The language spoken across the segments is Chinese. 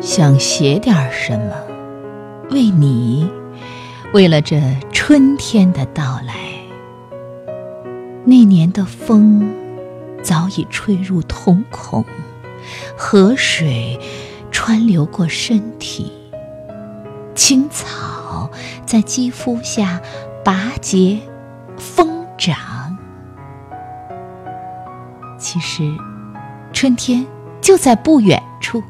想写点什么，为你，为了这春天的到来。那年的风早已吹入瞳孔，河水穿流过身体，青草在肌肤下拔节疯长。其实，春天就在不远处。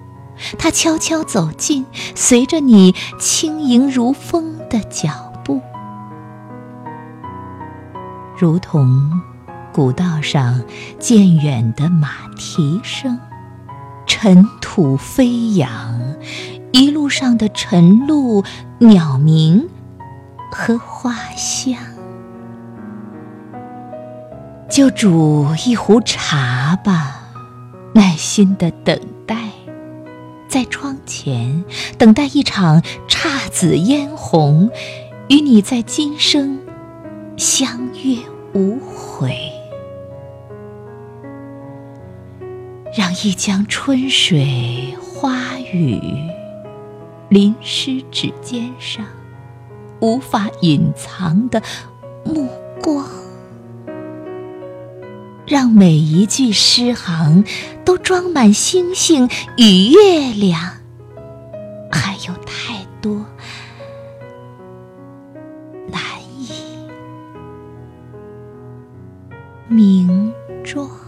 它悄悄走近，随着你轻盈如风的脚步，如同古道上渐远的马蹄声，尘土飞扬，一路上的晨露、鸟鸣和花香。就煮一壶茶吧，耐心的等待。在窗前等待一场姹紫嫣红，与你在今生相约无悔。让一江春水花雨淋湿指尖上，无法隐藏的目光。让每一句诗行都装满星星与月亮还有太多难以名状。